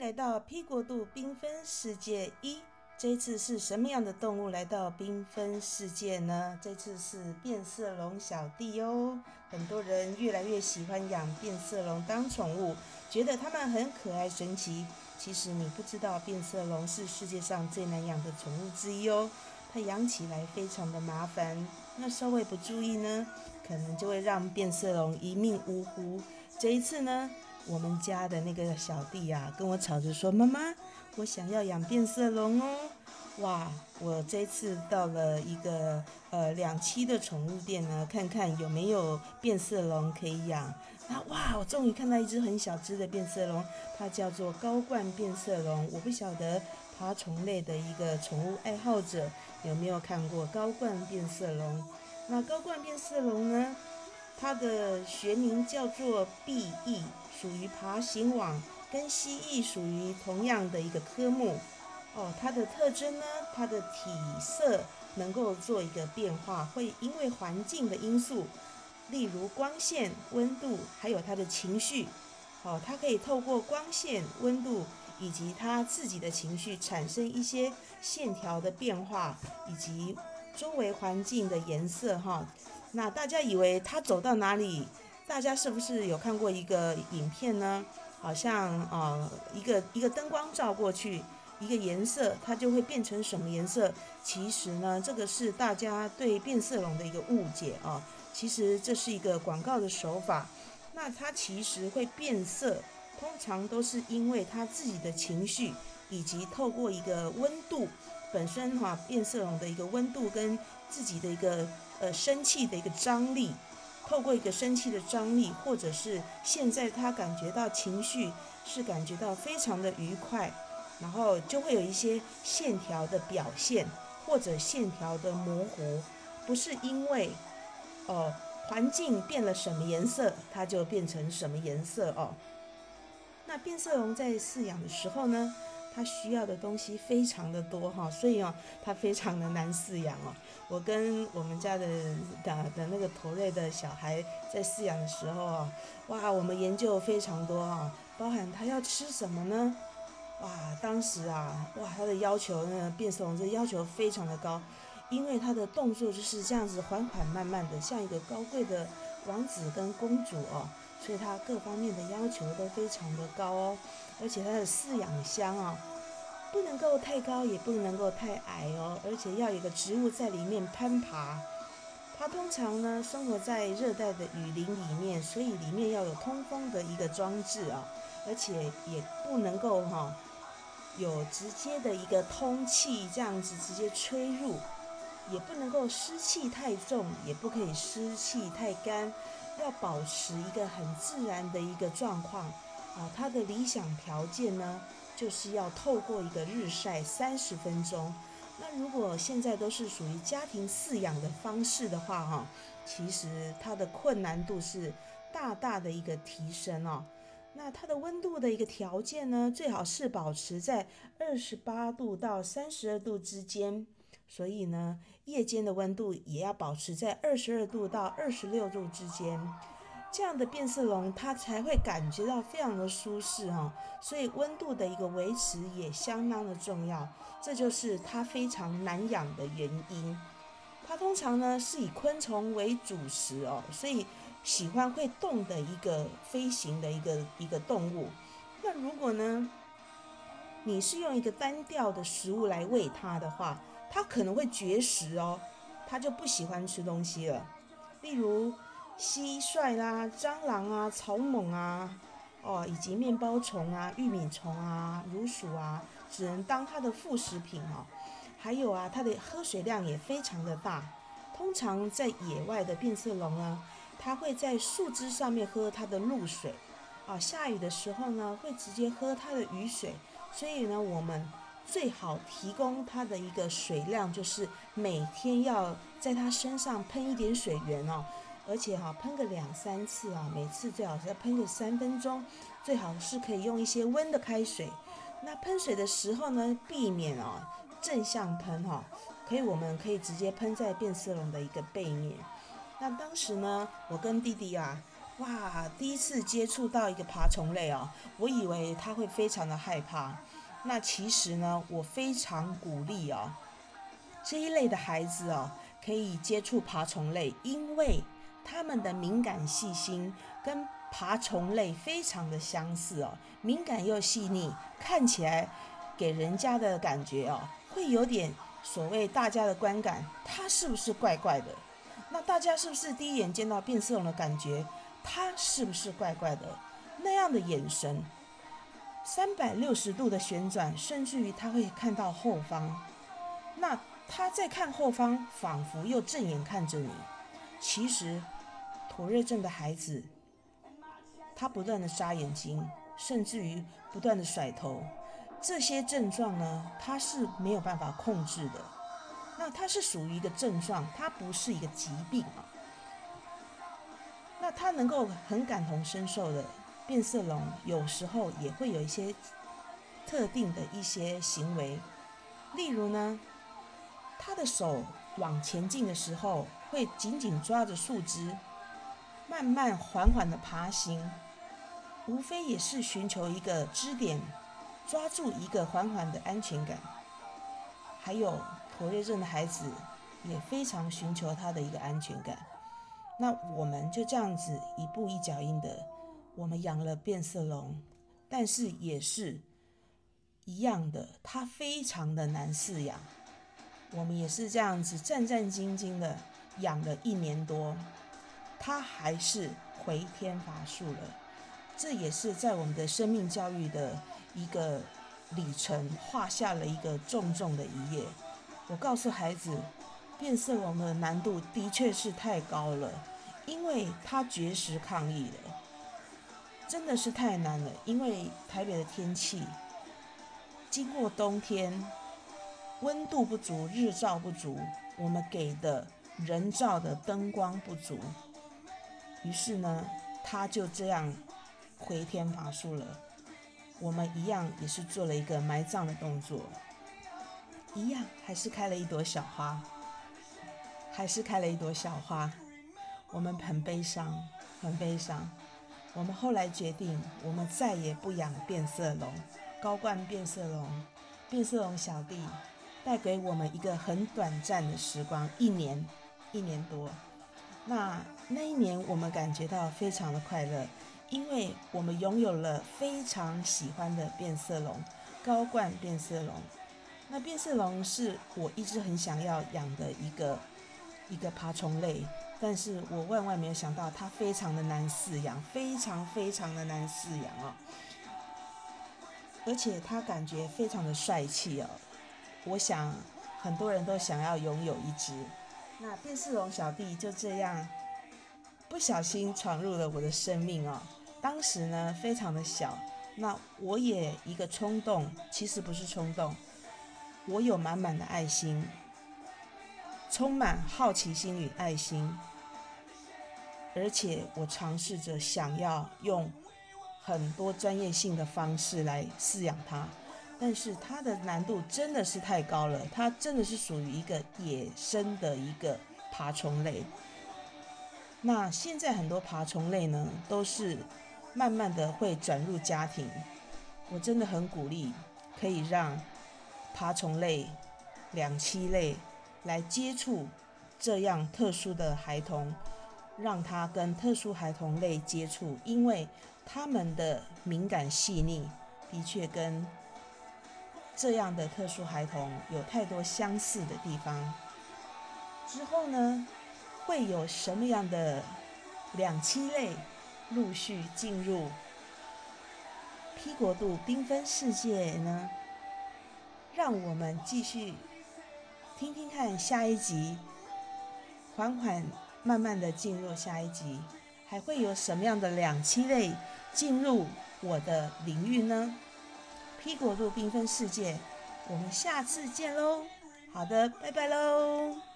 来到 P 国度缤纷世界一。这次是什么样的动物来到缤纷世界呢？这次是变色龙小弟哦。很多人越来越喜欢养变色龙当宠物，觉得它们很可爱神奇。其实你不知道，变色龙是世界上最难养的宠物之一哦。它养起来非常的麻烦，那稍微不注意呢，可能就会让变色龙一命呜呼。这一次呢？我们家的那个小弟啊，跟我吵着说：“妈妈，我想要养变色龙哦！”哇，我这次到了一个呃两栖的宠物店呢，看看有没有变色龙可以养。那哇，我终于看到一只很小只的变色龙，它叫做高冠变色龙。我不晓得爬虫类的一个宠物爱好者有没有看过高冠变色龙。那高冠变色龙呢，它的学名叫做 B E。属于爬行网，跟蜥蜴属于同样的一个科目哦。它的特征呢，它的体色能够做一个变化，会因为环境的因素，例如光线、温度，还有它的情绪，哦，它可以透过光线、温度以及它自己的情绪，产生一些线条的变化，以及周围环境的颜色哈。那大家以为它走到哪里？大家是不是有看过一个影片呢？好像呃，一个一个灯光照过去，一个颜色它就会变成什么颜色？其实呢，这个是大家对变色龙的一个误解啊。其实这是一个广告的手法。那它其实会变色，通常都是因为它自己的情绪，以及透过一个温度本身哈，变色龙的一个温度跟自己的一个呃生气的一个张力。透过一个生气的张力，或者是现在他感觉到情绪是感觉到非常的愉快，然后就会有一些线条的表现，或者线条的模糊，不是因为哦环境变了什么颜色，它就变成什么颜色哦。那变色龙在饲养的时候呢？它需要的东西非常的多哈，所以哦，它非常的难饲养哦。我跟我们家的的的那个头瑞的小孩在饲养的时候啊，哇，我们研究非常多啊，包含它要吃什么呢？哇，当时啊，哇，它的要求那个变色龙这要求非常的高，因为它的动作就是这样子缓缓慢慢的，像一个高贵的王子跟公主哦。所以它各方面的要求都非常的高哦，而且它的饲养箱啊，不能够太高，也不能够太矮哦，而且要有个植物在里面攀爬。它通常呢生活在热带的雨林里面，所以里面要有通风的一个装置啊，而且也不能够哈有直接的一个通气这样子直接吹入，也不能够湿气太重，也不可以湿气太干。要保持一个很自然的一个状况啊，它的理想条件呢，就是要透过一个日晒三十分钟。那如果现在都是属于家庭饲养的方式的话，哈，其实它的困难度是大大的一个提升哦。那它的温度的一个条件呢，最好是保持在二十八度到三十二度之间。所以呢，夜间的温度也要保持在二十二度到二十六度之间，这样的变色龙它才会感觉到非常的舒适哈。所以温度的一个维持也相当的重要，这就是它非常难养的原因。它通常呢是以昆虫为主食哦，所以喜欢会动的一个飞行的一个一个动物。那如果呢，你是用一个单调的食物来喂它的话，它可能会绝食哦，它就不喜欢吃东西了。例如蟋蟀啦、蟑螂啊、草蜢啊，哦，以及面包虫啊、玉米虫啊、乳鼠啊，只能当它的副食品哦。还有啊，它的喝水量也非常的大。通常在野外的变色龙呢，它会在树枝上面喝它的露水，啊，下雨的时候呢，会直接喝它的雨水。所以呢，我们。最好提供它的一个水量，就是每天要在它身上喷一点水源哦，而且哈喷个两三次啊，每次最好是要喷个三分钟，最好是可以用一些温的开水。那喷水的时候呢，避免哦正向喷哈，可以我们可以直接喷在变色龙的一个背面。那当时呢，我跟弟弟啊哇，第一次接触到一个爬虫类哦，我以为他会非常的害怕。那其实呢，我非常鼓励哦，这一类的孩子哦，可以接触爬虫类，因为他们的敏感细心跟爬虫类非常的相似哦，敏感又细腻，看起来给人家的感觉哦，会有点所谓大家的观感，它是不是怪怪的？那大家是不是第一眼见到变色龙的感觉，它是不是怪怪的？那样的眼神，三百六十度的旋转，甚至于他会看到后方，那他在看后方，仿佛又正眼看着你。其实，妥瑞症的孩子。他不断的眨眼睛，甚至于不断的甩头，这些症状呢，他是没有办法控制的。那它是属于一个症状，它不是一个疾病啊。那他能够很感同身受的变色龙，有时候也会有一些特定的一些行为，例如呢，他的手往前进的时候，会紧紧抓着树枝，慢慢缓缓的爬行。无非也是寻求一个支点，抓住一个缓缓的安全感。还有妥瑞症的孩子也非常寻求他的一个安全感。那我们就这样子一步一脚印的，我们养了变色龙，但是也是一样的，它非常的难饲养。我们也是这样子战战兢兢的养了一年多，它还是回天乏术了。这也是在我们的生命教育的一个里程，画下了一个重重的一页。我告诉孩子，变色龙的难度的确是太高了，因为它绝食抗议了，真的是太难了。因为台北的天气，经过冬天，温度不足，日照不足，我们给的人造的灯光不足，于是呢，它就这样。回天乏术了，我们一样也是做了一个埋葬的动作，一样还是开了一朵小花，还是开了一朵小花，我们很悲伤，很悲伤。我们后来决定，我们再也不养变色龙，高冠变色龙，变色龙小弟带给我们一个很短暂的时光，一年，一年多。那那一年，我们感觉到非常的快乐。因为我们拥有了非常喜欢的变色龙，高冠变色龙。那变色龙是我一直很想要养的一个一个爬虫类，但是我万万没有想到它非常的难饲养，非常非常的难饲养哦。而且它感觉非常的帅气哦，我想很多人都想要拥有一只。那变色龙小弟就这样不小心闯入了我的生命哦。当时呢，非常的小，那我也一个冲动，其实不是冲动，我有满满的爱心，充满好奇心与爱心，而且我尝试着想要用很多专业性的方式来饲养它，但是它的难度真的是太高了，它真的是属于一个野生的一个爬虫类。那现在很多爬虫类呢，都是。慢慢的会转入家庭，我真的很鼓励，可以让爬虫类、两栖类来接触这样特殊的孩童，让他跟特殊孩童类接触，因为他们的敏感细腻的确跟这样的特殊孩童有太多相似的地方。之后呢，会有什么样的两栖类？陆续进入 P 国度缤纷世界呢？让我们继续听听看下一集，缓缓慢慢的进入下一集，还会有什么样的两栖类进入我的领域呢披果入缤纷世界，我们下次见喽！好的，拜拜喽！